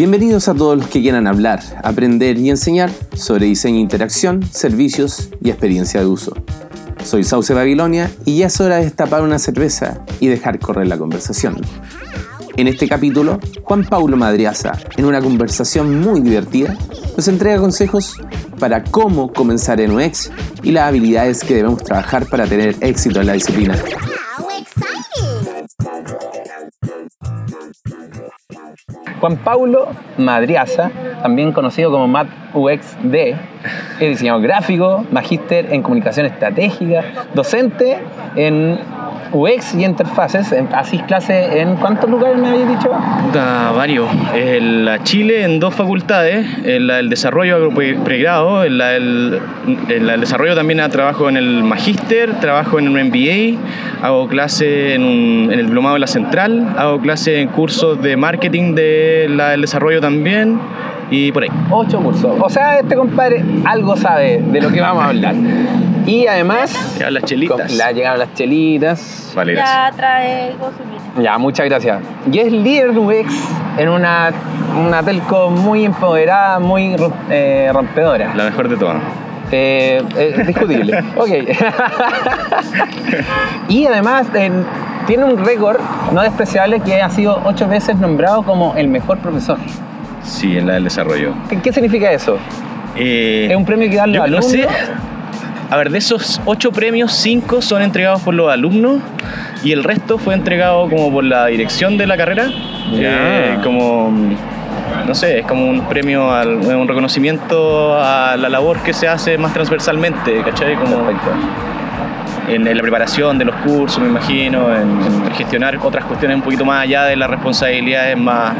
Bienvenidos a todos los que quieran hablar, aprender y enseñar sobre diseño e interacción, servicios y experiencia de uso. Soy Sauce Babilonia y ya es hora de destapar una cerveza y dejar correr la conversación. En este capítulo, Juan Paulo Madriaza, en una conversación muy divertida, nos entrega consejos para cómo comenzar en UX y las habilidades que debemos trabajar para tener éxito en la disciplina. Juan Paulo Madriaza, también conocido como Matt UXD, es diseñador gráfico, magíster en comunicación estratégica, docente en UX y interfaces. Así clase en cuántos lugares me habéis dicho? Da varios. En la Chile en dos facultades, en la del desarrollo pregrado, en la del, desarrollo también trabajo en el magíster, trabajo en un MBA, hago clase en, en el diplomado de la central, hago clase en cursos de marketing de la del desarrollo también y por ahí. Ocho cursos. O sea, este compadre algo sabe de lo que vamos a hablar. Y además. Llegaron las chelitas. Ya llegaron las chelitas. Vale, ya trae Ya, muchas gracias. Y es líder UX en una, una telco muy empoderada, muy eh, rompedora. La mejor de todas. Eh, eh discutible. ok. y además tiene un récord no despreciable que ha sido ocho veces nombrado como el mejor profesor. Sí, en la del desarrollo. ¿Qué, significa eso? Eh, ¿Es un premio que dan los alumnos? No sé. A ver, de esos ocho premios, cinco son entregados por los alumnos y el resto fue entregado como por la dirección de la carrera. Eh, como, no sé, es como un premio, un reconocimiento a la labor que se hace más transversalmente, ¿cachai? Como, En, la preparación de los cursos, me imagino, en, gestionar otras cuestiones un poquito más allá de las responsabilidades más,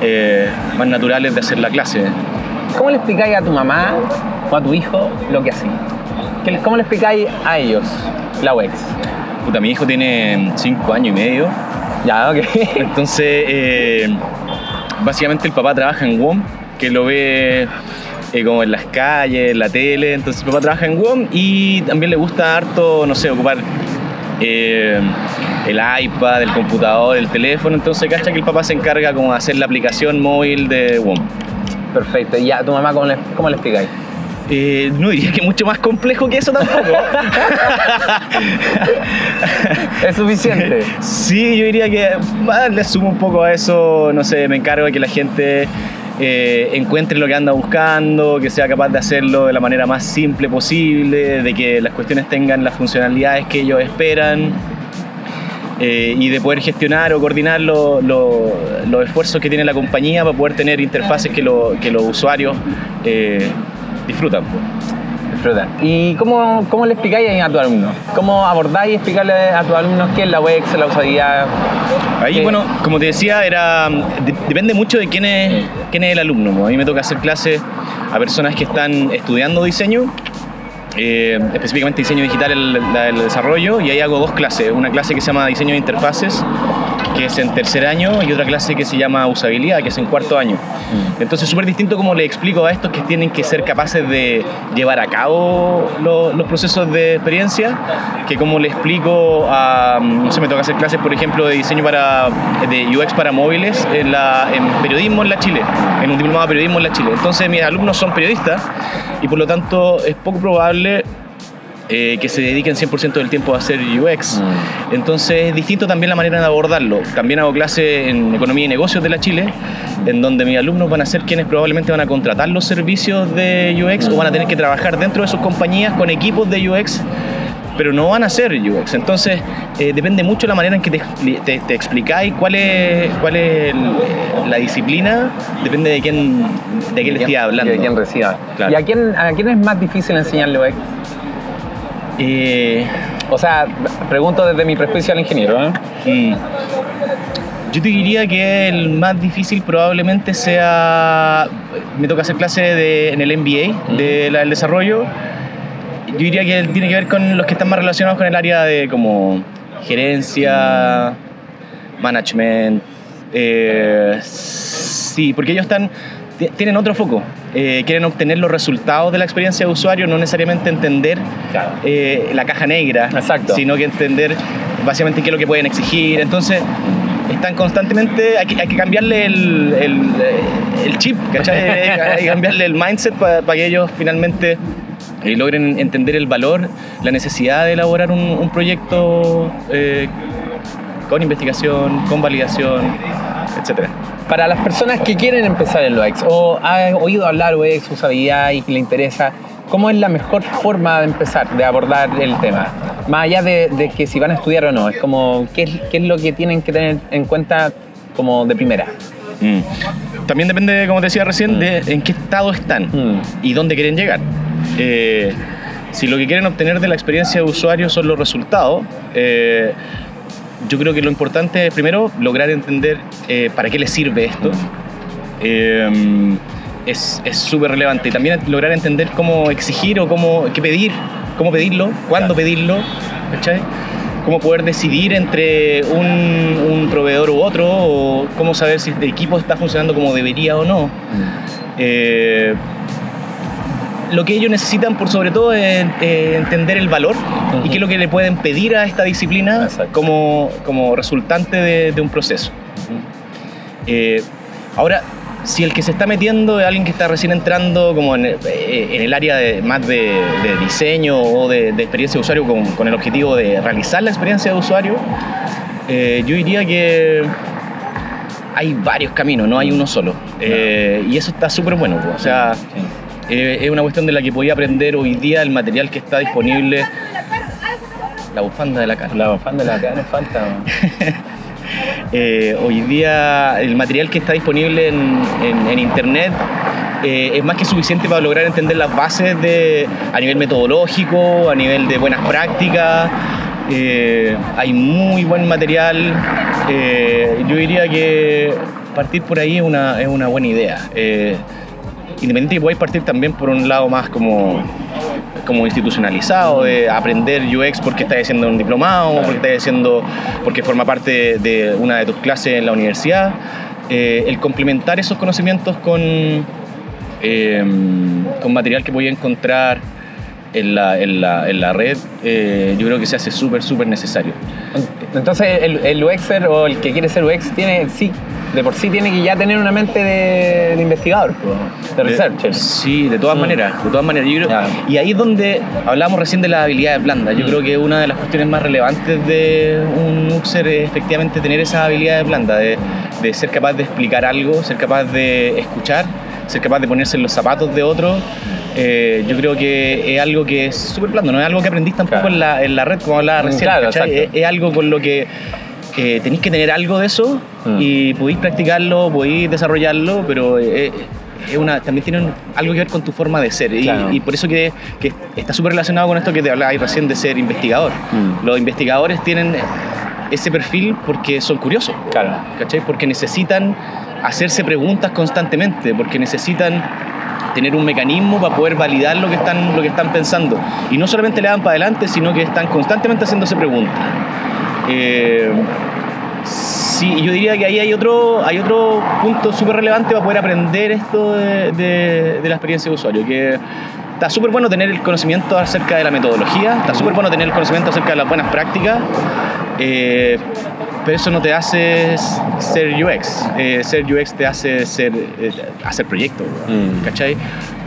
eh, más naturales de hacer la clase. ¿Cómo le explicáis a tu mamá o a tu hijo lo que hacía? ¿Cómo le explicáis a ellos la UX? Puta, mi hijo tiene 5 años y medio. Ya, ok. Entonces, eh, básicamente el papá trabaja en WOM, que lo ve eh, como en las calles, en la tele. Entonces, el papá trabaja en WOM y también le gusta harto, no sé, ocupar eh, el iPad, el computador, el teléfono. Entonces, cacha que el papá se encarga como de hacer la aplicación móvil de WOM. Perfecto. ¿Y a tu mamá cómo le, cómo le explicáis? Eh, no diría que mucho más complejo que eso tampoco. ¿Es suficiente? Sí, yo diría que le sumo un poco a eso, no sé, me encargo de que la gente eh, encuentre lo que anda buscando, que sea capaz de hacerlo de la manera más simple posible, de que las cuestiones tengan las funcionalidades que ellos esperan. Eh, y de poder gestionar o coordinar los esfuerzos que tiene la compañía para poder tener interfaces que, que los usuarios disfrutan. Disfrutan. ¿Y cómo, cómo le explicáis a tus alumnos? ¿Cómo abordáis explicarle a tus alumnos qué es la UX, la usabilidad? Ahí, bueno, como te decía, era depende mucho de quién es, quién es el alumno. A mí me toca hacer clases a personas que están estudiando diseño eh, específicamente diseño digital el, el, desarrollo y ahí hago dos clases, una clase que se llama diseño de interfaces que es en tercer año y otra clase que se llama usabilidad que es en cuarto año. Mm. Entonces súper distinto como le explico a estos que tienen que ser capaces de llevar a cabo los procesos de experiencia que como le explico a, no sé, me toca hacer clases por ejemplo de diseño para, de UX para móviles en, la, en periodismo en la Chile, en un diplomado de periodismo en la Chile. Entonces mis alumnos son periodistas y por lo tanto es poco probable eh, que se dediquen 100% del tiempo a hacer UX. Mm. Entonces es distinto también la manera de abordarlo. También hago clase en Economía y Negocios de la Chile, en donde mis alumnos van a ser quienes probablemente van a contratar los servicios de UX o van a tener que trabajar dentro de sus compañías con equipos de UX pero no van a ser UX. Entonces, eh, depende mucho la manera en que te, te, explicáis cuál es, cuál es la disciplina, depende de quién, de quién le estés hablando. De quién reciba. ¿Y a quién, a quién es más difícil enseñarle UX? Eh, o sea, pregunto desde mi prejuicio al ingeniero. ¿eh? Mm. Yo te diría que el más difícil probablemente sea. Me toca hacer clase de, en el MBA del desarrollo yo diría que tiene que ver con los que están más relacionados con el área de como gerencia, management. Eh, sí, porque ellos están tienen otro foco. Eh, quieren obtener los resultados de la experiencia de usuario, no necesariamente entender eh, la caja negra, Exacto. sino que entender básicamente qué es lo que pueden exigir. Entonces, están constantemente, hay que, hay que cambiarle el, el, el chip, ¿cachai? hay que cambiarle el mindset para que ellos finalmente eh, logren entender el valor, la necesidad de elaborar un, un proyecto eh, con investigación, con validación, etcétera. Para las personas que quieren empezar en UX o han oído hablar UX, usabilidad y le interesa, ¿cómo es la mejor forma de empezar, de abordar el tema? Más allá de, de que si van a estudiar o no, es como, ¿qué es, qué es lo que tienen que tener en cuenta como de primera? Mm. También depende, como te decía recién, de en qué estado están Mm. y dónde quieren llegar. Eh, si lo que quieren obtener de la experiencia de usuario son los resultados, eh, yo creo que lo importante es primero lograr entender eh, para qué les sirve esto. Eh, es es súper relevante. Y también lograr entender cómo exigir o cómo qué pedir, cómo pedirlo, cuándo pedirlo, ¿cachai? Cómo poder decidir entre un, un proveedor u otro, o cómo saber si el equipo está funcionando como debería o no. Eh, lo que ellos necesitan por sobre todo es eh, entender el valor y qué es lo que le pueden pedir a esta disciplina Exacto. como, como resultante de, de un proceso. Eh, ahora, si el que se está metiendo es alguien que está recién entrando como en, el- eh, en el área de, más de, de diseño o de, de experiencia de usuario con, con el objetivo de realizar la experiencia de usuario, eh, yo diría que hay varios caminos, no hay uno solo. Eh, y eso está súper bueno. pues. O sea, eh, es una cuestión de la que podía aprender hoy día el material que está disponible. La bufanda de la cara. La fan de la cara nos falta. Eh, hoy día el material que está disponible en, en- en internet eh, es más que suficiente para lograr entender las bases de, a nivel metodológico, a nivel de buenas prácticas. Eh, hay muy buen material. Eh, yo diría que partir por ahí es una, es una buena idea. Independiente que podáis partir también por un lado más como, como institucionalizado, de aprender UX porque estás haciendo un diplomado, porque estás haciendo, porque forma parte de una de tus clases en la universidad. Eh, el complementar esos conocimientos con, eh, con material que voy a encontrar en la, en la, en la red, eh, yo creo que se hace súper, súper necesario. Entonces el, el UXer o el que quiere ser UX tiene, sí, de por sí tiene que ya tener una mente de, de investigador, de researcher. Sí, de todas Mm. maneras, de todas maneras. Yo creo- Ya. Y ahí es donde hablamos recién de las habilidades blandas. Yo Mm. creo que una de las cuestiones más relevantes de un user es efectivamente tener esas habilidades blandas, de, de ser capaz de explicar algo, ser capaz de escuchar, ser capaz de ponerse en los zapatos de otro. Eh, yo creo que es algo que es súper blando, no es algo que aprendís tampoco Claro. en, la, en la red, como hablaba Mm, recién. claro, es, es algo con lo que eh, tenéis que tener algo de eso Mm. y podéis practicarlo, podéis desarrollarlo, pero eh, es una, también tiene algo que ver con tu forma de ser. Y, Claro. y por eso que, que está súper relacionado con esto que te hablabas recién de ser investigador. Mm. Los investigadores tienen ese perfil porque son curiosos, Claro. ¿cachai? Porque necesitan hacerse preguntas constantemente, porque necesitan tener un mecanismo para poder validar lo que están, lo que están pensando. Y no solamente le dan para adelante, sino que están constantemente haciéndose preguntas. Eh, sí, yo diría que ahí hay otro, hay otro punto súper relevante para poder aprender esto de, de- de la experiencia de usuario, que está súper bueno tener el conocimiento acerca de la metodología, está súper bueno tener el conocimiento acerca de las buenas prácticas, eh, pero eso no te hace ser UX. Eh, ser UX te hace ser, eh, hacer proyectos, Mm. ¿cachai?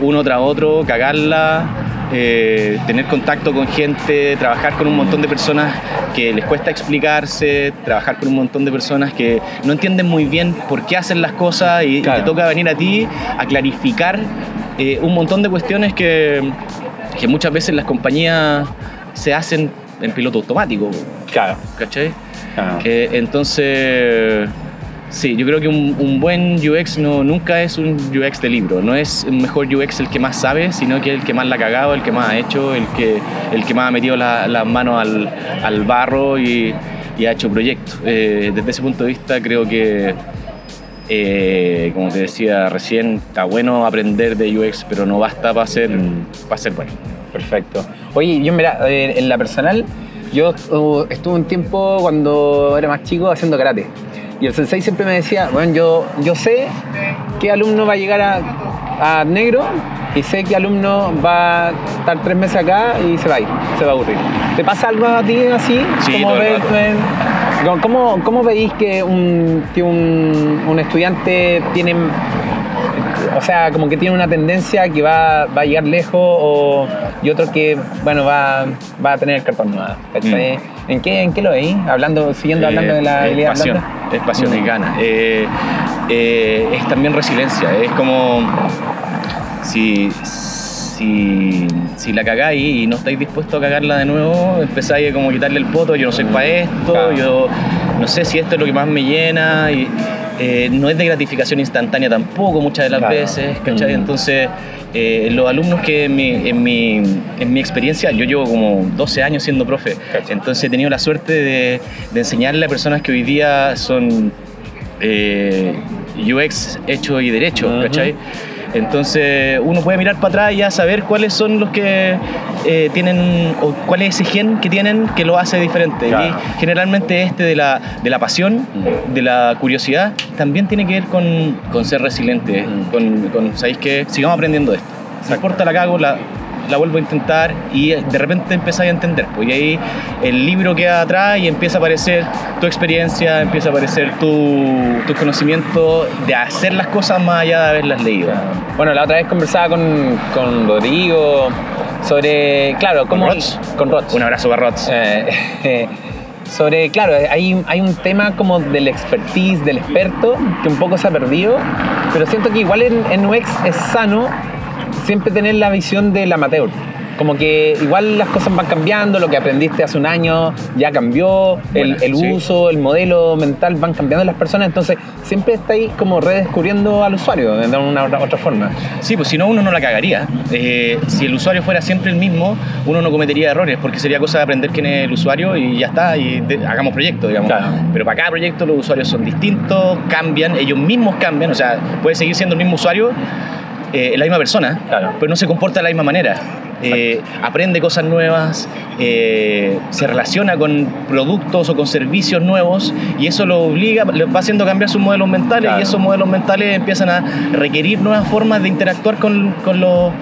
Uno tras otro, cagarla, eh, tener contacto con gente, trabajar con un montón de personas que les cuesta explicarse, trabajar con un montón de personas que no entienden muy bien por qué hacen las cosas y, te toca venir a ti a clarificar eh, un montón de cuestiones que, que muchas veces las compañías se hacen en piloto automático, Claro. ¿cachai? claro. Eh, entonces, sí, yo creo que un, buen UX no, nunca es un UX de libro. No es un mejor UX el que más sabe, sino que el que más la ha cagado, el que más ha hecho, el que, el que más ha metido la- las manos al, al barro y, ha hecho proyectos. Eh, desde ese punto de vista, creo que, eh, como te decía recién, está bueno aprender de UX, pero no basta para ser, para ser bueno. Perfecto. Oye, yo mira, eh, en la personal, yo estuve un tiempo cuando era más chico haciendo karate. Y el sensei siempre me decía, bueno, yo, yo sé qué alumno va a llegar a, a negro y sé qué alumno va a estar tres meses acá y se va a ir, se va a aburrir. ¿Te pasa algo a ti así? Sí, ver- ¿Cómo, cómo veis que un, que un, un estudiante tiene o sea, como que tiene una tendencia que va, va a llegar lejos o, y otro que, bueno, va, va a tener el cartón nuevo. Mm. ¿En, qué, ¿En qué lo veis? Hablando, siguiendo Eh, hablando de la es habilidad pasión, blanda. es pasión, Mm. es gana. Eh, eh, es también resiliencia, es como si, si, si la cagáis y no estáis dispuestos a cagarla de nuevo, empezáis a como quitarle el poto, yo no soy para esto, Claro. yo no sé si esto es lo que más me llena y eh, no es de gratificación instantánea tampoco muchas de las Claro. veces, ¿cachai? Mm. Entonces, eh, los alumnos que en mi, en, mi, en mi experiencia, yo llevo como 12 años siendo profe, Cacha. entonces he tenido la suerte de, de enseñarle a personas que hoy día son eh, UX hecho y derecho. ¿cachai? Entonces uno puede mirar para atrás y ya saber cuáles son los que eh, tienen, o cuál es ese gen que tienen que lo hace diferente. Claro. Y generalmente este de la, de la pasión, Mm. de la curiosidad, también tiene que ver con, con ser resiliente, Mm. con, con, ¿sabéis qué? Sigamos aprendiendo esto. No importa la cago, la, la vuelvo a intentar y de repente empezáis a entender. Pues, y ahí el libro queda atrás y empieza a aparecer tu experiencia, empieza a aparecer tu, tu conocimiento de hacer las cosas más allá de haberlas leído. Bueno, la otra vez conversaba con, con Rodrigo sobre, claro, cómo... ¿Con Rots? Con Rots. Un abrazo para Rots. Eh, sobre, claro, hay, hay un tema como del expertise, del experto, que un poco se ha perdido, pero siento que igual en, en UX es sano siempre tener la visión del amateur. Como que igual las cosas van cambiando, lo que aprendiste hace un año ya cambió, el, Bueno, el sí. uso, el modelo mental van cambiando las personas, entonces siempre está ahí como redescubriendo al usuario de una otra, otra forma. Sí, pues si no, uno no la cagaría. Eh, si el usuario fuera siempre el mismo, uno no cometería errores, porque sería cosa de aprender quién es el usuario y ya está, y de- hagamos proyectos, digamos. Claro. Pero para cada proyecto los usuarios son distintos, cambian, ellos mismos cambian, o sea, puede seguir siendo el mismo usuario, eh, la misma persona, Claro. pero no se comporta de la misma manera. Eh, aprende cosas nuevas, eh, se relaciona con productos o con servicios nuevos y eso lo obliga, le va haciendo cambiar sus modelos mentales Claro. y esos modelos mentales empiezan a requerir nuevas formas de interactuar con, con los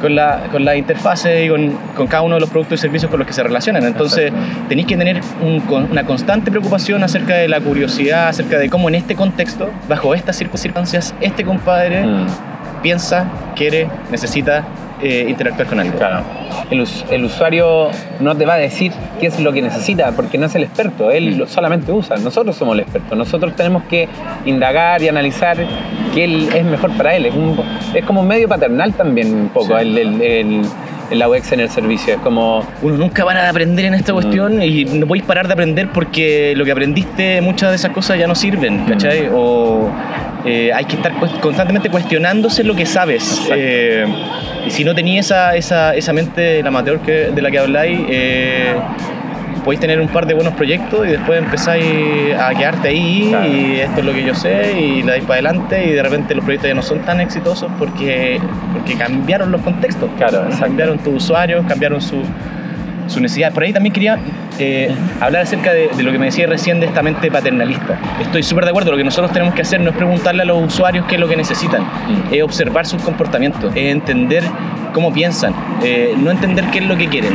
con la, con la interfase y con, con cada uno de los productos y servicios con los que se relacionan. Entonces, tenéis que tener un una constante preocupación acerca de la curiosidad, acerca de cómo en este contexto, bajo estas circunstancias, este compadre Mm. Piensa, quiere, necesita eh, interactuar con algo. Claro. El, us- el usuario no te va a decir qué es lo que necesita porque no es el experto, él Mm. solamente usa. Nosotros somos el experto, nosotros tenemos que indagar y analizar qué es mejor para él. Es, un- es como un medio paternal también un poco Sí. el, el, el- el UX en el servicio. Es como, Uno nunca para de aprender en esta cuestión y no podéis parar de aprender porque lo que aprendiste, muchas de esas cosas ya no sirven, ¿cachai? O eh, hay que estar constantemente cuestionándose lo que sabes. Eh, y si no tenías esa, esa, esa mente del amateur que, de la que habláis, eh, podéis tener un par de buenos proyectos y después empezáis a quedarte ahí Claro. y esto es lo que yo sé y le dais para adelante y de repente los proyectos ya no son tan exitosos porque, porque cambiaron los contextos. Claro, cambiaron tus usuarios, cambiaron su, su necesidad. Por ahí también quería eh, hablar acerca de, de lo que me decía recién de esta mente paternalista. Estoy súper de acuerdo, lo que nosotros tenemos que hacer no es preguntarle a los usuarios qué es lo que necesitan, Mm. es observar sus comportamientos, es entender cómo piensan, eh, no entender qué es lo que quieren.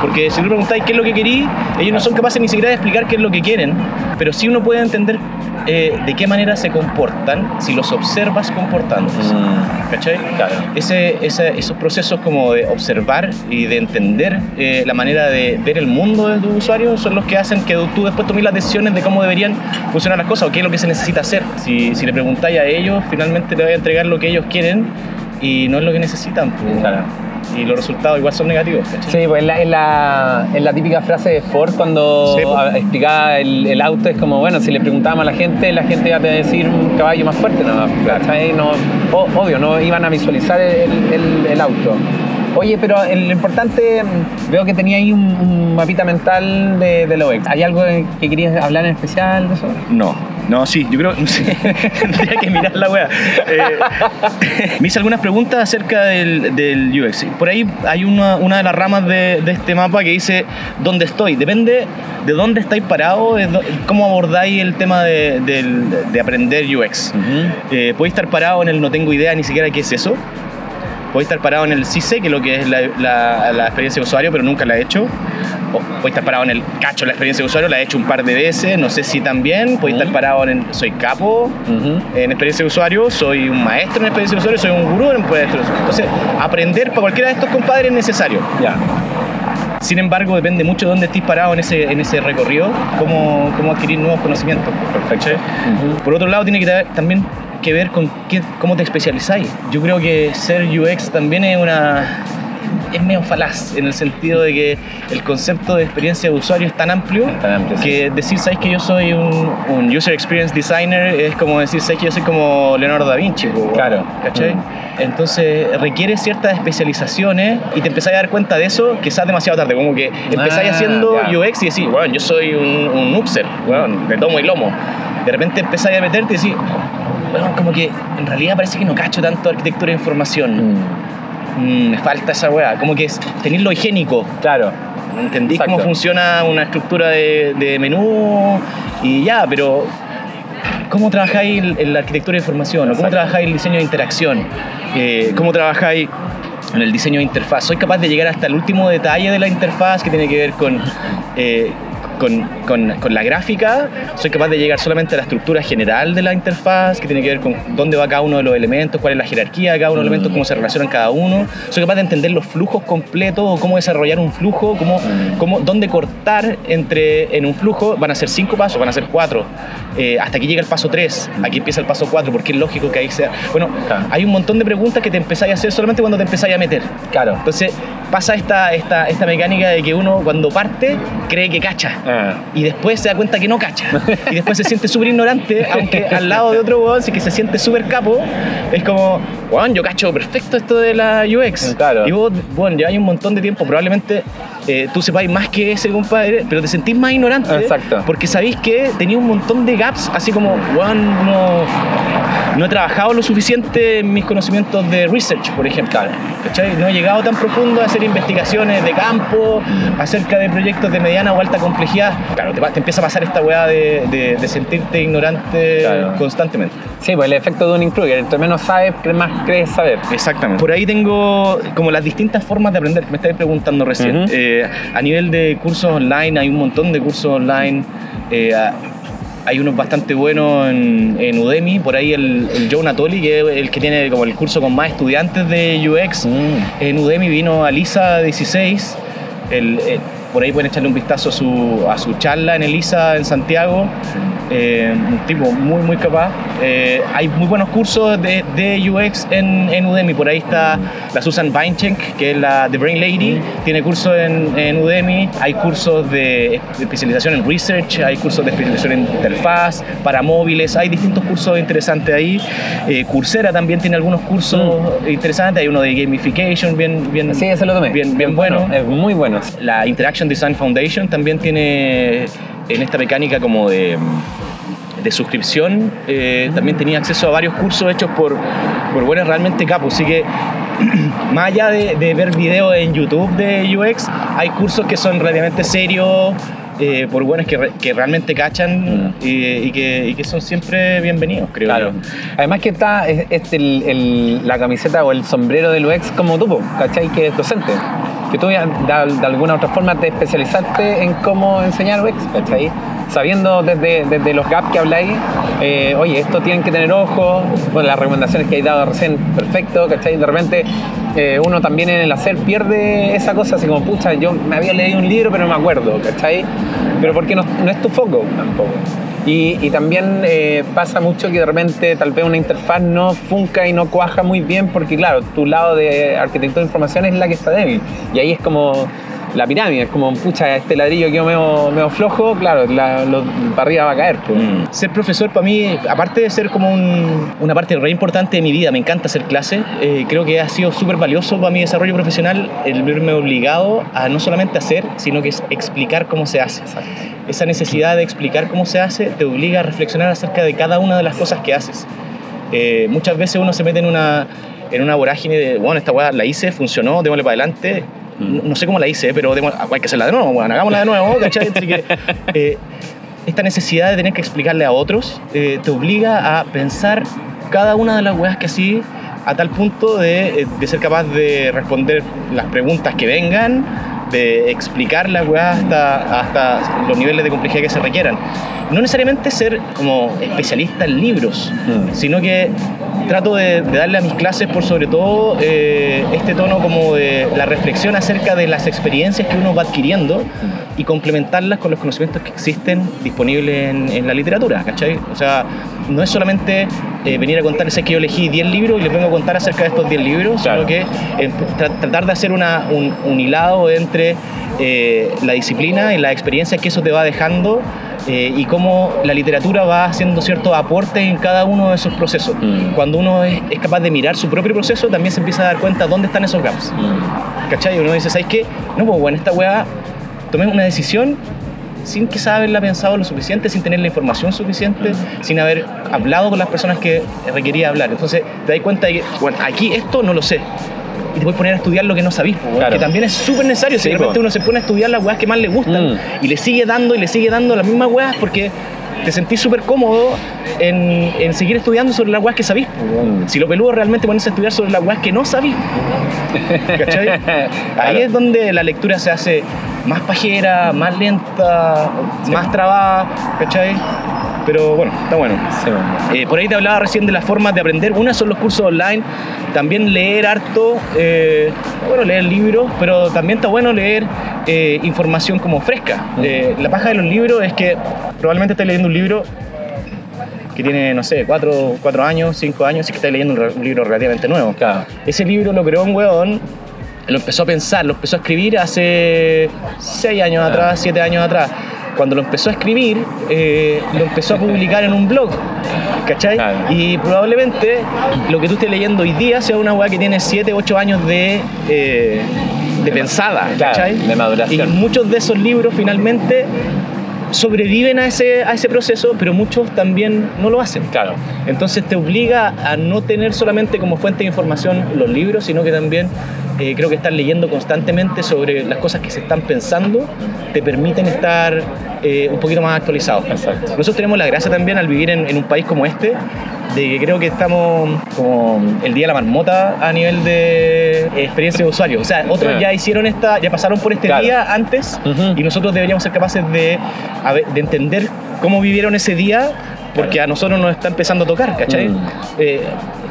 Porque si tú preguntáis qué es lo que querí, ellos no son capaces ni siquiera de explicar qué es lo que quieren, pero sí uno puede entender eh, de qué manera se comportan si los observas comportándose. mm, ¿Cachai? Claro. Ese, ese- esos procesos como de observar y de entender eh, la manera de ver el mundo de tu usuario son los que hacen que tú después tomes las decisiones de cómo deberían funcionar las cosas o qué es lo que se necesita hacer. Si, si le preguntáis a ellos, finalmente te va a entregar lo que ellos quieren y no es lo que necesitan. pues. Claro. Y los resultados igual son negativos. ¿cachai? Sí, pues es la, es la, típica frase de Ford cuando Sí, pues. explicaba el, el auto, es como, bueno, si le preguntábamos a la gente, la gente iba a decir un caballo más fuerte, no, ¿cachai? no o- obvio, no iban a visualizar el, el- el auto. Oye, pero lo importante, veo que tenía ahí un, un mapita mental de, de lo. ¿Hay algo que querías hablar en especial de eso? No, no, sí, yo creo, no sé, tendría que mirar la wea. Eh, me hice algunas preguntas acerca del, del UX. Por ahí hay una, una de las ramas de, de este mapa que dice dónde estoy. Depende de dónde estáis parados, cómo abordáis el tema de, aprender UX. Eh, podéis estar parado en el no tengo idea ni siquiera qué es eso. Podéis estar parado en el sí sé, que es lo que es la, la- la experiencia de usuario, pero nunca la he hecho. O podéis estar parado en el cacho la experiencia de usuario, la he hecho un par de veces, no sé si también, podéis estar parado en el, soy capo en experiencia de usuario, soy un maestro en experiencia de usuario, soy un gurú en experiencia de usuario. Entonces, aprender para cualquiera de estos compadres es necesario. Ya. Sin embargo, depende mucho de dónde estés parado en ese, en ese recorrido, cómo, cómo adquirir nuevos conocimientos. Perfecto. Por otro lado, tiene que también que ver con qué- cómo te especializáis. Yo creo que ser UX también es una es medio falaz en el sentido de que el concepto de experiencia de usuario es tan amplio, tan amplio, sí. que decir, ¿sabes que yo soy un, un User Experience Designer? Es como decir, ¿sabes que yo soy como Leonardo da Vinci? Claro. ¿Cachai? Mm. Entonces requiere ciertas especializaciones y te empezáis a dar cuenta de eso quizás demasiado tarde, como que empezáis Ah, haciendo ya. UX y decís, bueno, yo soy un, un bueno, de tomo y lomo. De repente empezáis a meterte y decís, bueno, como que en realidad parece que no cacho tanto arquitectura de información. Mm. Mm, me falta esa weá, como que es tener lo higiénico. Claro. Entendí Exacto. cómo funciona una estructura de, de menú y ya, pero ¿cómo trabajáis la arquitectura de información? ¿O ¿Cómo trabajáis el diseño de interacción? Eh, ¿Cómo trabajáis en el diseño de interfaz? ¿Soy capaz de llegar hasta el último detalle de la interfaz que tiene que ver con... eh, con, con- con la gráfica, soy capaz de llegar solamente a la estructura general de la interfaz, que tiene que ver con dónde va cada uno de los elementos, cuál es la jerarquía de cada uno de los elementos, cómo se relacionan cada uno. Soy capaz de entender los flujos completos o cómo desarrollar un flujo, cómo, Mm. cómo, dónde cortar entre, en un flujo. Van a ser cinco pasos, van a ser cuatro. Eh, hasta aquí llega el paso tres, aquí empieza el paso cuatro, porque es lógico que ahí sea. Bueno, hay un montón de preguntas que te empezáis a hacer solamente cuando te empezáis a meter. Claro. Entonces pasa esta, esta, esta mecánica de que uno cuando parte cree que cacha Ah. y después se da cuenta que no cacha. Y después se siente súper ignorante, aunque al lado de otro weón que se siente súper capo, es como, weón, yo cacho perfecto esto de la UX. Claro. Y vos, bueno, ya hay un montón de tiempo, probablemente eh, tú sepáis más que ese compadre, pero te sentís más ignorante. Exacto. Porque sabéis que tenía un montón de gaps, así como, weón, no, no he trabajado lo suficiente en mis conocimientos de research, por ejemplo. ¿Cachai? No he llegado tan profundo a hacer investigaciones de campo acerca de proyectos de mediana o alta complejidad. Claro, te, te empieza a pasar esta weá de, de- de sentirte ignorante Claro. constantemente. Sí, pues el efecto de un Kruger. Entre menos sabes, más crees saber. Exactamente. Por ahí tengo como las distintas formas de aprender que me estáis preguntando recién. Eh, a nivel de cursos online, hay un montón de cursos online. Eh, hay unos bastante buenos en, en Udemy. Por ahí el, el Joe Natoli, que es el que tiene como el curso con más estudiantes de UX. En Udemy vino Alisa 16. El, eh, por ahí pueden echarle un vistazo a su, a su charla en Elisa en Santiago. Eh, un tipo muy, muy capaz. Eh, hay muy buenos cursos de, de UX en, en Udemy. Por ahí está la Susan Weincheck, que es la The Brain Lady. Tiene cursos en, en Udemy. Hay cursos de especialización en research. Hay cursos de especialización en interfaz para móviles. Hay distintos cursos interesantes ahí. Eh, Coursera también tiene algunos cursos interesantes. Hay uno de gamification bien, bien, Sí, tomé. bien, bien bueno. Es muy bueno. La Interaction Design Foundation también tiene en esta mecánica como de, de suscripción, eh, también tenía acceso a varios cursos hechos por, por buenos realmente capos. Así que más allá de, de ver videos en YouTube de UX, hay cursos que son relativamente serios. eh, por buenos que, re- que realmente cachan y, y que, y que son siempre bienvenidos, creo Claro. yo. Además que está es- es el- el- la camiseta o el sombrero del UX como tú, po, ¿cachai? Que es docente. Que tú de, de alguna otra forma te especializaste en cómo enseñar UX, ¿cachai? Sabiendo desde, desde los gaps que habláis, eh, oye, esto tienen que tener ojo, bueno, las recomendaciones que hay dado recién, perfecto, ¿cachai? De repente eh, uno también en el hacer pierde esa cosa, así como, pucha, yo me había leído un libro pero no me acuerdo, ¿cachai? Pero porque no, no es tu foco tampoco. Y, y también eh, pasa mucho que de repente tal vez una interfaz no funca y no cuaja muy bien porque claro, tu lado de arquitectura de información es la que está débil. Y ahí es como la pirámide, es como, pucha, este ladrillo quedó medio, medio flojo, claro, la, lo- para arriba va a caer. pues. Ser profesor para mí, aparte de ser como un- una parte re importante de mi vida, me encanta hacer clases, eh, creo que ha sido súper valioso para mi desarrollo profesional el verme obligado a no solamente hacer, sino que es explicar cómo se hace. Esa necesidad de explicar cómo se hace te obliga a reflexionar acerca de cada una de las cosas que haces. Eh, muchas veces uno se mete en una, en una vorágine de, bueno, esta weá la hice, funcionó, démosle para adelante. No, no sé cómo la hice, pero demos- hay que hacerla de nuevo, bueno, hagámosla de nuevo, ¿cachai? Así que, eh, esta necesidad de tener que explicarle a otros eh, te obliga a pensar cada una de las weas que así a tal punto de, eh, de ser capaz de responder las preguntas que vengan, de explicar la weá hasta, hasta los niveles de complejidad que se requieran. No necesariamente ser como especialista en libros, Mm. sino que trato de, de darle a mis clases por sobre todo eh, este tono como de la reflexión acerca de las experiencias que uno va adquiriendo y complementarlas con los conocimientos que existen disponibles en, en la literatura, ¿cachai? O sea, no es solamente eh, venir a contarles es que yo elegí 10 libros y les vengo a contar acerca de estos 10 libros, Claro. sino que eh, tra- tratar de hacer una, un, un hilado entre eh, la disciplina y la experiencia que eso te va dejando eh, y cómo la literatura va haciendo ciertos aportes en cada uno de esos procesos. Mm. Cuando uno es, es capaz de mirar su propio proceso, también se empieza a dar cuenta dónde están esos gaps. Mm. ¿Cachai? Uno dice, ¿sabes qué? No, pues bueno, esta weá, tomé una decisión sin quizás haberla pensado lo suficiente, sin tener la información suficiente, sin haber hablado con las personas que requería hablar. Entonces te das cuenta de que, bueno, aquí esto no lo sé. Y te puedes poner a estudiar lo que no sabís, Claro. que también es súper necesario. Sí, si de repente po. uno se pone a estudiar las weas que más le gustan Mm. y le sigue dando y le sigue dando las mismas weas porque te sentís súper cómodo en, en seguir estudiando sobre las weas que sabís. Mm. Si lo peludo realmente ponerse a estudiar sobre las weas que no sabís. ¿Cachai? Ahí Claro. es donde la lectura se hace más pajera, más lenta, más trabada, ¿cachai? Pero bueno, está bueno. Sí, bueno. Eh, por ahí te hablaba recién de las formas de aprender. Una son los cursos online, también leer harto, eh, bueno, leer libros, pero también está bueno leer eh, información como fresca. Eh, la paja de los libros es que probablemente estés leyendo un libro que tiene, no sé, cuatro, cuatro años, cinco años, y que estás leyendo un, un libro relativamente nuevo. Claro. Ese libro lo creó un weón, lo empezó a pensar, lo empezó a escribir hace seis años atrás, siete años atrás. Cuando lo empezó a escribir, eh, lo empezó a publicar en un blog, ¿cachai? Y probablemente lo que tú estés leyendo hoy día sea una weá que tiene siete, ocho años de, eh, de pensada, Claro, ¿cachai? de maduración. Y muchos de esos libros finalmente sobreviven a ese, a ese proceso, pero muchos también no lo hacen. Claro. Entonces te obliga a no tener solamente como fuente de información los libros, sino que también eh, creo que estar leyendo constantemente sobre las cosas que se están pensando te permiten estar eh, un poquito más actualizados. Exacto. Nosotros tenemos la gracia también al vivir en, en un país como este, de que creo que estamos como el día de la marmota a nivel de experiencia de usuario. O sea, otros Sí. ya hicieron esta, ya pasaron por este Claro. día antes y nosotros deberíamos ser capaces de, de entender cómo vivieron ese día porque a nosotros nos está empezando a tocar, ¿cachai? Mm. Eh,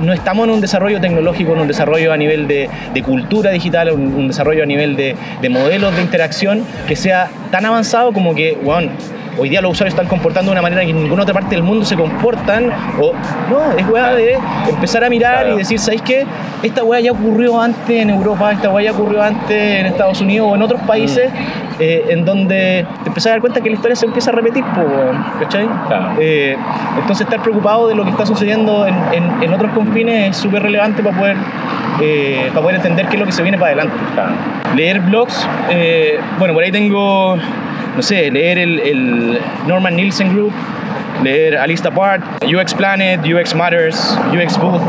no estamos en un desarrollo tecnológico, en un desarrollo a nivel de, de cultura digital, un, un desarrollo a nivel de, de modelos de interacción que sea tan avanzado como que, bueno, hoy día los usuarios están comportando de una manera que en ninguna otra parte del mundo se comportan, o no, es weá de empezar a mirar Claro. y decir, ¿sabéis qué? Esta weá ya ocurrió antes en Europa, esta weá ya ocurrió antes en Estados Unidos o en otros países, Mm. eh, en donde te empezás a dar cuenta que la historia se empieza a repetir, po, ¿cachai? Claro. Eh, entonces estar preocupado de lo que está sucediendo en, en- en otros confines es súper relevante para poder, eh, para poder entender qué es lo que se viene para adelante. Claro. Leer blogs, eh, bueno, por ahí tengo, no sé, leer el, el Norman Nielsen Group, leer Alista Part, UX Planet, UX Matters, UX Booth.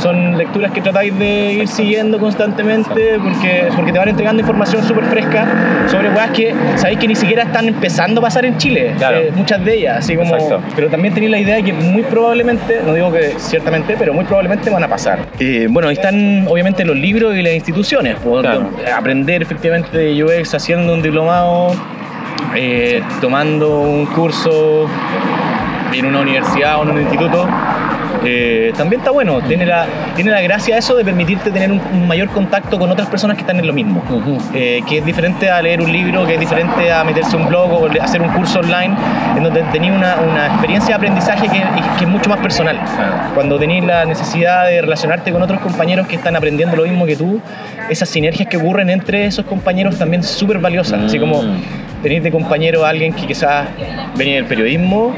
Son lecturas que tratáis de ir siguiendo constantemente porque, porque te van entregando información súper fresca sobre weas que sabéis que ni siquiera están empezando a pasar en Chile. Claro. Eh, muchas de ellas, así como. Pero también tenéis la idea de que muy probablemente, no digo que ciertamente, pero muy probablemente van a pasar. Eh, bueno, ahí están obviamente los libros y las instituciones. pues, Claro. Aprender efectivamente de UX haciendo un diplomado, eh, tomando un curso en una universidad o en un instituto. eh, también está bueno, tiene la, tiene la gracia eso de permitirte tener un, un mayor contacto con otras personas que están en lo mismo. Eh, que es diferente a leer un libro, que es diferente a meterse un blog o hacer un curso online, en donde tenéis una, una experiencia de aprendizaje que, que es mucho más personal. Cuando tenéis la necesidad de relacionarte con otros compañeros que están aprendiendo lo mismo que tú, esas sinergias que ocurren entre esos compañeros también súper valiosas. Así como Mm. Tenéis de compañero a alguien que quizás venía del periodismo,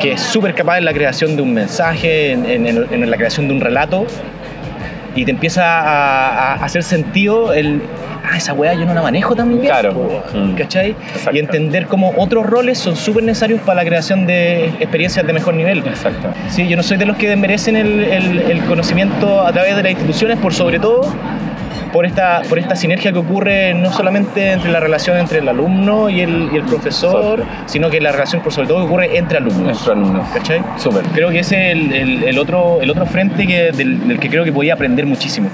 que es súper capaz en la creación de un mensaje, en, en- en- en la creación de un relato, y te empieza a, a hacer sentido el. Ah, esa weá yo no la manejo tan bien. Claro. po", Mm. ¿Cachai? Exacto. Y entender cómo otros roles son súper necesarios para la creación de experiencias de mejor nivel. Exacto. Sí, yo no soy de los que desmerecen el, el- el conocimiento a través de las instituciones, por sobre todo por esta, por esta sinergia que ocurre no solamente entre la relación entre el alumno y el, y el profesor, sino que la relación por sobre todo que ocurre entre alumnos. Nuestro alumno. ¿Cachai? Súper. Creo que ese es el, el- el otro, el otro frente que, del, del que creo que podía aprender muchísimo.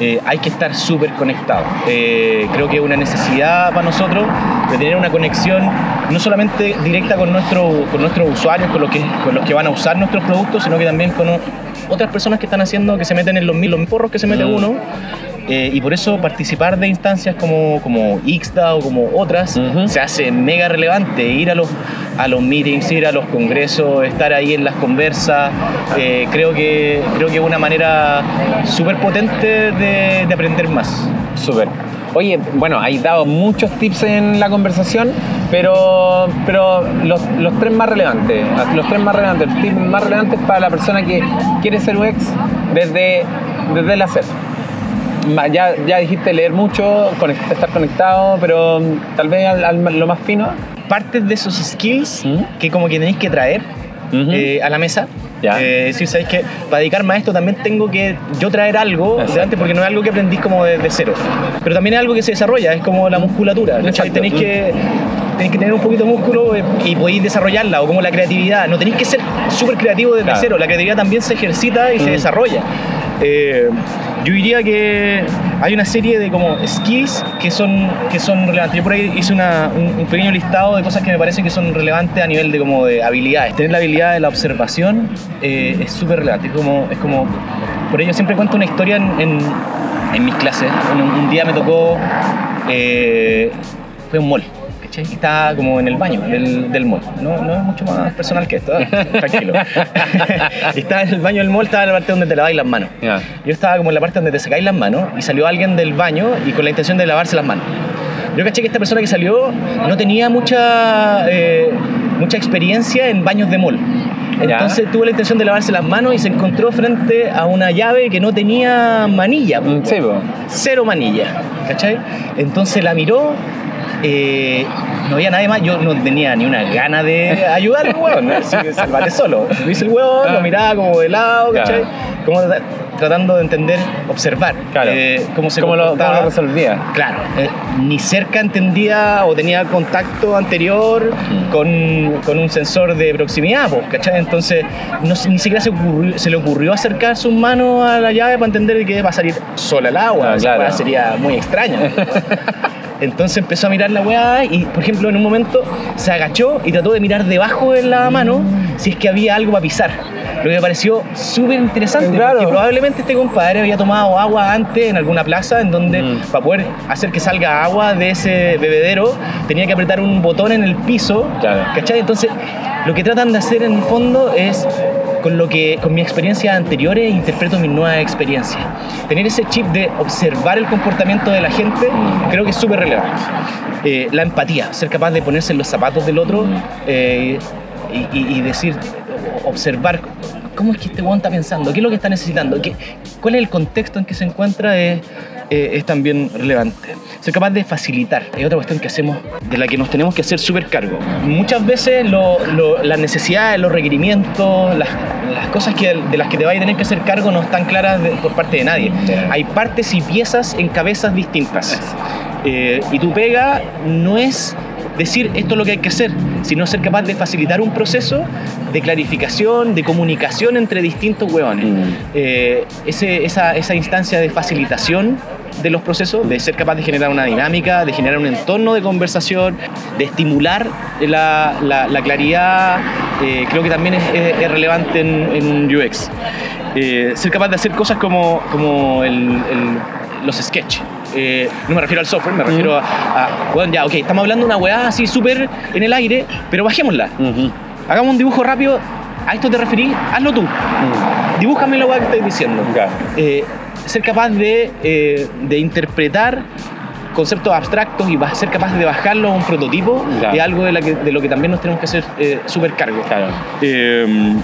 eh, hay que estar súper conectado. Eh, creo que es una necesidad para nosotros de tener una conexión no solamente directa con, nuestro, con nuestros usuarios, con los, que, con los que van a usar nuestros productos, sino que también con otras personas que están haciendo, que se meten en los mil, los forros que se mete Mm. uno. Eh, y por eso participar de instancias como, como Ixta o como otras se hace mega relevante. Ir a los, a los meetings, ir a los congresos, estar ahí en las conversas, eh, creo, que, creo que es una manera súper potente de, de aprender más. Súper. Oye, bueno, has dado muchos tips en la conversación, pero, pero los, los tres más relevantes, los tres más relevantes, los tips más relevantes para la persona que quiere ser UX desde, desde el hacer. Ya, ya dijiste leer mucho, conect- estar conectado, pero tal vez al- al- lo más fino. Partes de esos skills ¿Mm? que como que tenéis que traer eh, a la mesa. Ya. Eh, ¿sabéis que Para dedicarme a esto también tengo que yo traer algo Exacto. delante porque no es algo que aprendís como desde cero. Pero también es algo que se desarrolla, es como la musculatura. Tenéis que, tenéis que tener un poquito de músculo eh, y podéis desarrollarla, o como la creatividad. No tenéis que ser súper creativo desde Claro. cero, la creatividad también se ejercita y se Mm. desarrolla. Eh, yo diría que hay una serie de como skills que son, que son relevantes. Yo por ahí hice un, pequeño listado de cosas que me parecen que son relevantes a nivel de como de habilidades. Tener la habilidad de la observación eh, es súper relevante. Es como, es como, por ello siempre cuento una historia en, en, mis clases. Un, un día me tocó, eh, fue un mall. ¿Cachai? Y estaba como en el baño del, del mall. No, no es mucho más personal que esto, ¿eh? tranquilo. Y estaba en el baño del mall, estaba en la parte donde te laváis las manos. Ya. Yo estaba como en la parte donde te sacáis las manos y salió alguien del baño y con la intención de lavarse las manos. Yo caché que esta persona que salió no tenía mucha, eh, mucha experiencia en baños de mall. Entonces tuvo la intención de lavarse las manos y se encontró frente a una llave que no tenía manilla. Sí. Cero manilla, ¿cachai? Entonces la miró, eh, no había nadie más, yo no tenía ni una gana de ayudarlo, weón, ¿no? así que salvate solo. Lo hice el hueón, lo miraba como de lado, ¿cachai? Claro. Como tra- tratando de entender, observar Claro. eh, cómo se ¿Cómo lo, cómo lo resolvía? Claro, eh, ni cerca entendía o tenía contacto anterior Mm. con, con un sensor de proximidad, pues, ¿cachai? Entonces no, ni siquiera se, ocurrió- se le ocurrió acercar sus manos a la llave para entender que va a salir sola el agua. Ah, claro. sería muy extraña. Entonces empezó a mirar la weá y, por ejemplo, en un momento se agachó y trató de mirar debajo de la mano si es que había algo para pisar. Lo que me pareció súper interesante, Claro. porque probablemente este compadre había tomado agua antes en alguna plaza en donde Mm. para poder hacer que salga agua de ese bebedero tenía que apretar un botón en el piso, Claro. ¿cachai? Entonces lo que tratan de hacer en el fondo es con lo que con mis experiencias anteriores interpreto mis nuevas experiencias. Tener ese chip de observar el comportamiento de la gente creo que es súper relevante. Eh, la empatía, ser capaz de ponerse en los zapatos del otro eh, y, decir, observar cómo es que este weón está pensando, qué es lo que está necesitando, qué, cuál es el contexto en que se encuentra eh, es también relevante. Ser capaz de facilitar es otra cuestión que hacemos, de la que nos tenemos que hacer súper cargo. Muchas veces lo- lo- las necesidades, los requerimientos, las, las cosas que, de las que te vas a tener que hacer cargo no están claras de- por parte de nadie. Hay partes y piezas en cabezas distintas. Eh, y tu pega no es decir esto es lo que hay que hacer, sino ser capaz de facilitar un proceso de clarificación, de comunicación entre distintos hueones. Mm. Eh, ese- esa, esa instancia de facilitación de los procesos, de ser capaz de generar una dinámica, de generar un entorno de conversación, de estimular la, la- la claridad, eh, creo que también es, es- es relevante en, en un UX. Eh, ser capaz de hacer cosas como, como el- el- los sketch. Eh, no me refiero al software, me refiero a, a, bueno, ya, ok, estamos hablando de una weá así súper en el aire, pero bajémosla. Hagamos un dibujo rápido, a esto te referí, hazlo tú. Mm. Dibújame la weá que estoy diciendo. Eh, ser capaz de, eh, de interpretar conceptos abstractos y ser capaz de bajarlo a un prototipo Claro. es algo de, la que- de lo que también nos tenemos que hacer eh, súper cargo. Claro. Eh,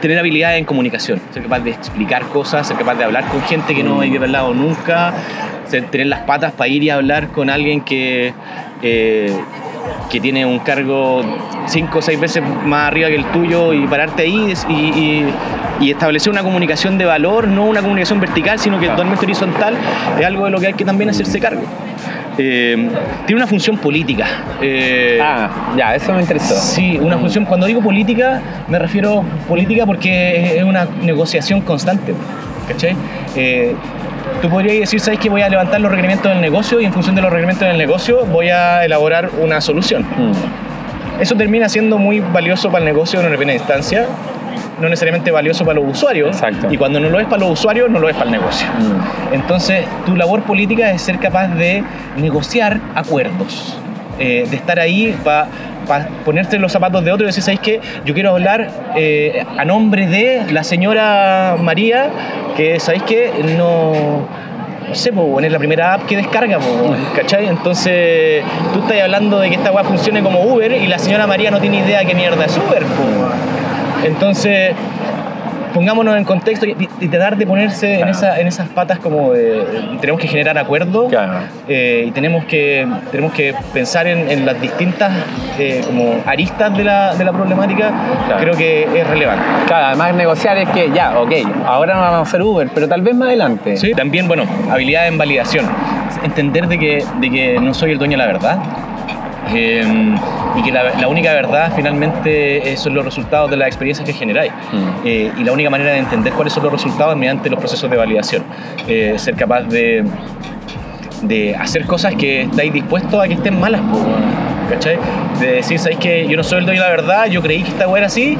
tener habilidades en comunicación, ser capaz de explicar cosas, ser capaz de hablar con gente que no hay hablado nunca, tener las patas para ir y hablar con alguien que, eh, que tiene un cargo cinco o seis veces más arriba que el tuyo y pararte ahí y, y- y establecer una comunicación de valor, no una comunicación vertical, sino que totalmente horizontal, es algo de lo que hay que también hacerse cargo. Eh, tiene una función política. Eh, Ah, ya, eso me interesó. Sí, una función. Cuando digo política, me refiero política porque es una negociación constante. ¿Cachai? Eh, tú podrías decir, ¿sabes que voy a levantar los requerimientos del negocio y en función de los requerimientos del negocio voy a elaborar una solución? Mm. Eso termina siendo muy valioso para el negocio en una primera instancia, no necesariamente valioso para los usuarios. Exacto. Y cuando no lo es para los usuarios, no lo es para el negocio. Mm. Entonces, tu labor política es ser capaz de negociar acuerdos, eh, de estar ahí para ponerte los zapatos de otro y decir, ¿sabéis qué? Yo quiero hablar eh, a nombre de la señora María, que, ¿sabéis qué? No... No sé, po, weón, es la primera app que descarga, ¿cachai? Entonces, tú estás hablando de que esta weá funcione como Uber y la señora María no tiene idea de qué mierda es Uber, weón. Entonces, pongámonos en contexto y, y tratar de ponerse en, Claro. esa- en esas patas como de, tenemos que generar acuerdos Claro. eh, y tenemos que, tenemos que pensar en, en las distintas eh, como aristas de la, de la problemática, Claro. creo que es relevante. Claro, además negociar es que ya, ok, ahora no vamos a hacer Uber, pero tal vez más adelante. Sí. También, bueno, habilidad en validación. Entender de que, de que no soy el dueño de la verdad. Eh, y que la, la única verdad finalmente eh, son los resultados de las experiencias que generáis. Mm. Eh, y la única manera de entender cuáles son los resultados es mediante los procesos de validación. Eh, ser capaz de, de hacer cosas que estáis dispuestos a que estén malas, ¿cachai? De decir, ¿sabéis que yo no soy el dueño de la verdad? Yo creí que esta weá era así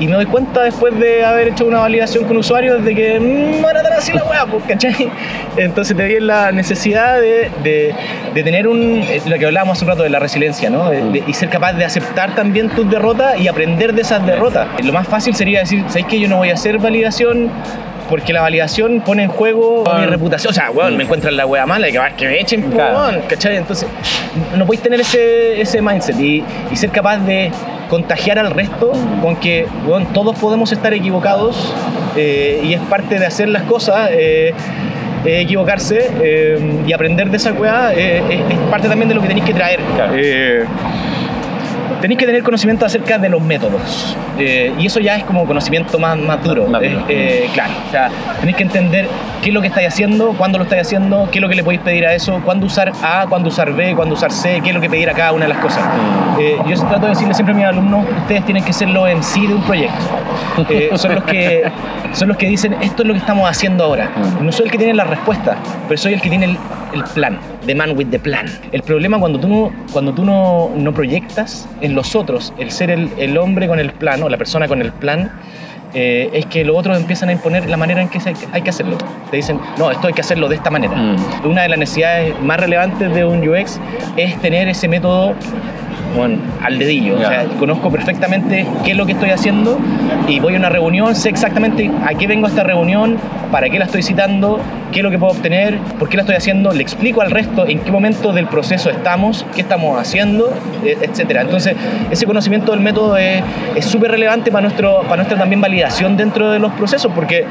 y me doy cuenta después de haber hecho una validación con usuarios de que mm, no era tan así la weá, po, ¿cachai? Entonces te vi la necesidad de, de- de tener un, eh, lo que hablábamos hace un rato de la resiliencia, ¿no? De- de- y ser capaz de aceptar también tus derrotas y aprender de esas derrotas. Lo más fácil sería decir, ¿sabéis que yo no voy a hacer validación? Porque la validación pone en juego mi reputación. O sea, weón, me encuentran la wea mala y que, que me echen, Claro. weón, ¿cachai? Entonces, no podéis tener ese, ese mindset y, y ser capaz de contagiar al resto con que, todos podemos estar equivocados eh, y es parte de hacer las cosas. eh, eh, equivocarse eh, y aprender de esa weá eh, es, es parte también de lo que tenéis que traer. Claro. Tenéis que tener conocimiento acerca de los métodos. eh, y eso ya es como conocimiento más, más duro. Más eh, eh, claro, o sea, tenéis que entender qué es lo que estáis haciendo, cuándo lo estáis haciendo, qué es lo que le podéis pedir a eso, cuándo usar A, cuándo usar B, cuándo usar C, qué es lo que pedir a cada una de las cosas. Mm. Eh, yo trato de decirle siempre a mis alumnos, ustedes tienen que ser los MC de un proyecto. Eh, son, los que, son los que dicen, esto es lo que estamos haciendo ahora. Mm. No soy el que tiene la respuesta, pero soy el que tiene el, el plan, the man with the plan. El problema cuando tú no, cuando tú no, no proyectas en los otros el ser el, el hombre con el plan o la persona con el plan, eh, es que los otros empiezan a imponer la manera en que hay que hacerlo. Te dicen, no, esto hay que hacerlo de esta manera. Mm. Una de las necesidades más relevantes de un UX es tener ese método bueno, al dedillo. O Ya. sea, conozco perfectamente qué es lo que estoy haciendo y voy a una reunión, sé exactamente a qué vengo a esta reunión, para qué la estoy citando, qué es lo que puedo obtener, por qué la estoy haciendo, le explico al resto en qué momento del proceso estamos, qué estamos haciendo, eh, etcétera. Entonces, ese conocimiento del método es súper relevante para, nuestro, para nuestra también validación dentro de los procesos, porque,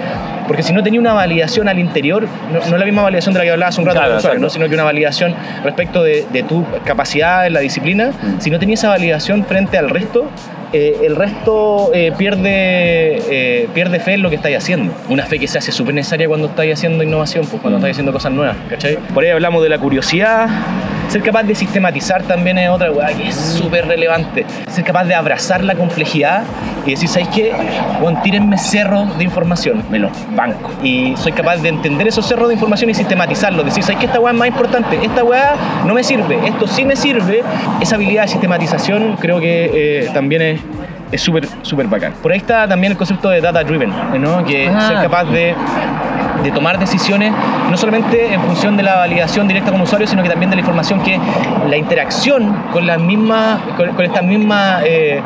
porque si no tenía una validación al interior, no, no es la misma validación de la que hablaba hace un rato, Claro, usuario. ¿no? sino que una validación respecto de, de tu capacidad en la disciplina. Mm. Si no tenías esa validación frente al resto, eh, el resto eh, pierde, eh, pierde fe en lo que estáis haciendo. Una fe que se hace súper necesaria cuando estáis haciendo innovación, pues cuando Mm. estáis haciendo cosas nuevas, ¿cachai? Por ahí hablamos de la curiosidad. Ser capaz de sistematizar también es otra weá que es súper relevante. Ser capaz de abrazar la complejidad y decir, ¿sabéis qué? Bueno, tírenme cerros de información, me los banco. Y soy capaz de entender esos cerros de información y sistematizarlos. Decir, ¿sabéis qué? Esta weá es más importante, esta weá no me sirve, esto sí me sirve. Esa habilidad de sistematización creo que eh, también es es súper, súper bacán. Por ahí está también el concepto de data driven, ¿no? Que Ah. ser capaz de, de tomar decisiones no solamente en función de la validación directa con usuarios, sino que también de la información que la interacción con las mismas, con, con estas mismas eh,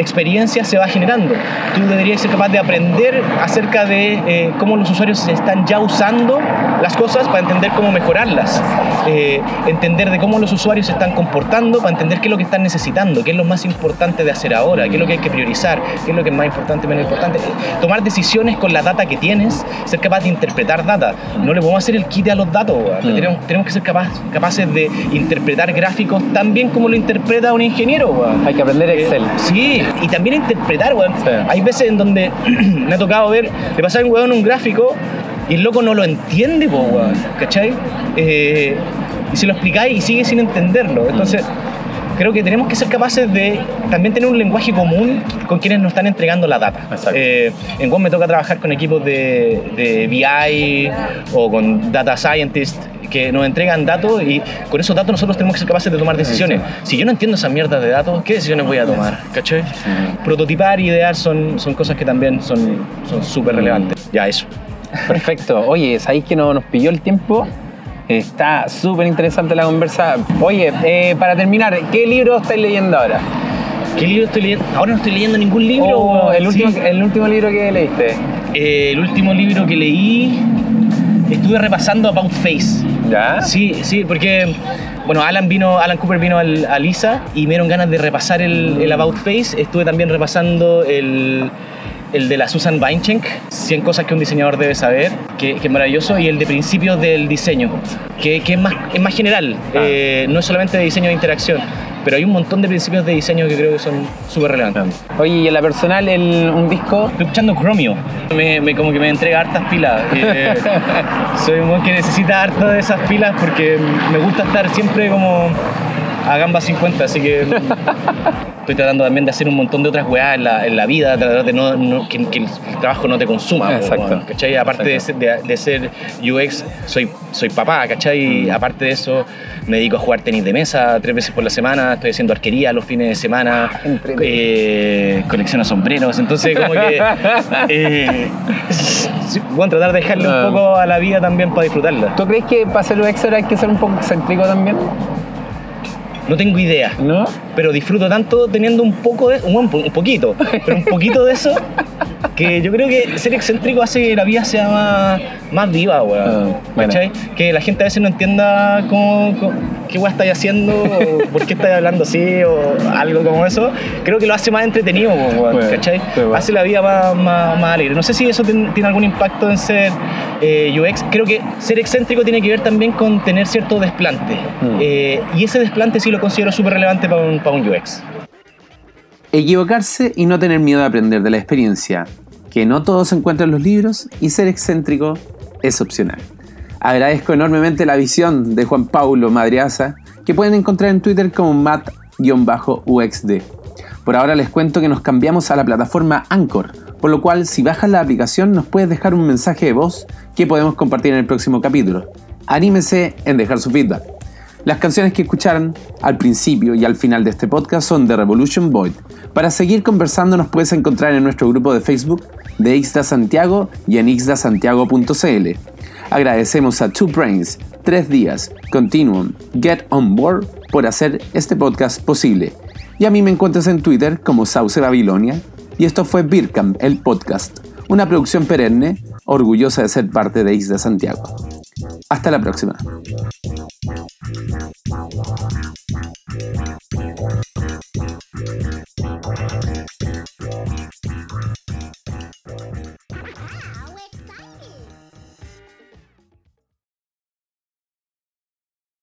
experiencias se va generando. Tú deberías ser capaz de aprender acerca de eh, cómo los usuarios están ya usando las cosas para entender cómo mejorarlas. Eh, entender de cómo los usuarios se están comportando para entender qué es lo que están necesitando, qué es lo más importante de hacer ahora, qué es lo que hay que priorizar, qué es lo que es más importante, menos importante. Eh, Tomar decisiones con la data que tienes, ser capaz de interpretar data. No le podemos hacer el kit a los datos. Mm. tenemos, tenemos que ser capaz, capaces de interpretar gráficos tan bien como lo interpreta un ingeniero. Hay que aprender Excel. Eh, sí, y también interpretar, weón. Sí. Hay veces en donde me ha tocado ver, le pasa a un weón un gráfico y el loco no lo entiende, po, weón, ¿cachai? Eh, y se lo explicáis y sigue sin entenderlo. Entonces, creo que tenemos que ser capaces de también tener un lenguaje común con quienes nos están entregando la data. Eh, en WOM me toca trabajar con equipos de, de BI o con data scientists que nos entregan datos y con esos datos nosotros tenemos que ser capaces de tomar decisiones. Si yo no entiendo esas mierdas de datos, ¿qué decisiones voy a tomar? ¿Cachai? Prototipar, idear son, son cosas que también son son súper relevantes. Ya, eso. Perfecto. Oye, ¿sabéis que no nos pilló el tiempo? Está súper interesante la conversa. Oye, eh, para terminar, ¿qué libro estáis leyendo ahora? ¿Qué libro estoy leyendo? Ahora no estoy leyendo ningún libro. Oh, el, último, Sí. el último libro que leíste. Eh, el último libro que leí, estuve repasando About Face. ¿Ya? Sí, sí, porque bueno, Alan vino, Alan Cooper vino al- a Lisa y me dieron ganas de repasar el, el About Face. Estuve también repasando el, el de la Susan Weinschenk, 100 cosas que un diseñador debe saber, que, que es maravilloso, y el de principios del diseño, que, que es, más, es más general, eh, no es solamente de diseño de interacción, pero hay un montón de principios de diseño que creo que son súper relevantes. Oye, y en la personal, el- un disco. Estoy escuchando Chromio. Me, me- como que me entrega hartas pilas. Eh, soy un weón que necesita harto de esas pilas porque me gusta estar siempre como a gamba 50, así que estoy tratando también de hacer un montón de otras weas en la, en la vida, tratar de no, no- que, que el trabajo no te consuma. Exacto. Aparte de ser, de, de ser UX, soy, soy papá, ¿cachai? Y aparte de eso, me dedico a jugar tenis de mesa tres veces por la semana, estoy haciendo arquería los fines de semana, Entre- eh, colecciono sombreros, entonces como que... eh, bueno, tratar de dejarle Ah. un poco a la vida también para disfrutarla. ¿Tú crees que para ser UX hay que ser un poco excéntrico también? No tengo idea. ¿No? pero disfruto tanto teniendo un poco de un, un poquito pero un poquito de eso que yo creo que ser excéntrico hace que la vida sea más, más viva weón bueno. ¿Cachai? que la gente a veces no entienda cómo, cómo- qué weá estáis haciendo o por qué estáis hablando así o algo como eso creo que lo hace más entretenido weón, Bueno, ¿cachai? bueno. hace la vida más, más, más alegre no sé si eso ten- tiene algún impacto en ser eh, UX creo que ser excéntrico tiene que ver también con tener cierto desplante Mm. Eh, y ese desplante sí lo considero súper relevante para un, para un UX Equivocarse y no tener miedo de aprender de la experiencia. Que no todo se encuentra en los libros y ser excéntrico es opcional. Agradezco enormemente la visión de Juan Paulo Madriaza, que pueden encontrar en Twitter como mat-uxd. Por ahora les cuento que nos cambiamos a la plataforma Anchor, por lo cual si bajas la aplicación nos puedes dejar un mensaje de voz que podemos compartir en el próximo capítulo. Anímese en dejar su feedback. Las canciones que escucharon al principio y al final de este podcast son de Revolution Void. Para seguir conversando nos puedes encontrar en nuestro grupo de Facebook de Ixda Santiago y en ixdasantiago.cl. Agradecemos a Two Brains, Tres Días, Continuum, Get On Board por hacer este podcast posible. Y a mí me encuentras en Twitter como Sauce Babilonia. Y esto fue Birkam, el podcast, una producción perenne, orgullosa de ser parte de Ixda Santiago. Hasta la próxima.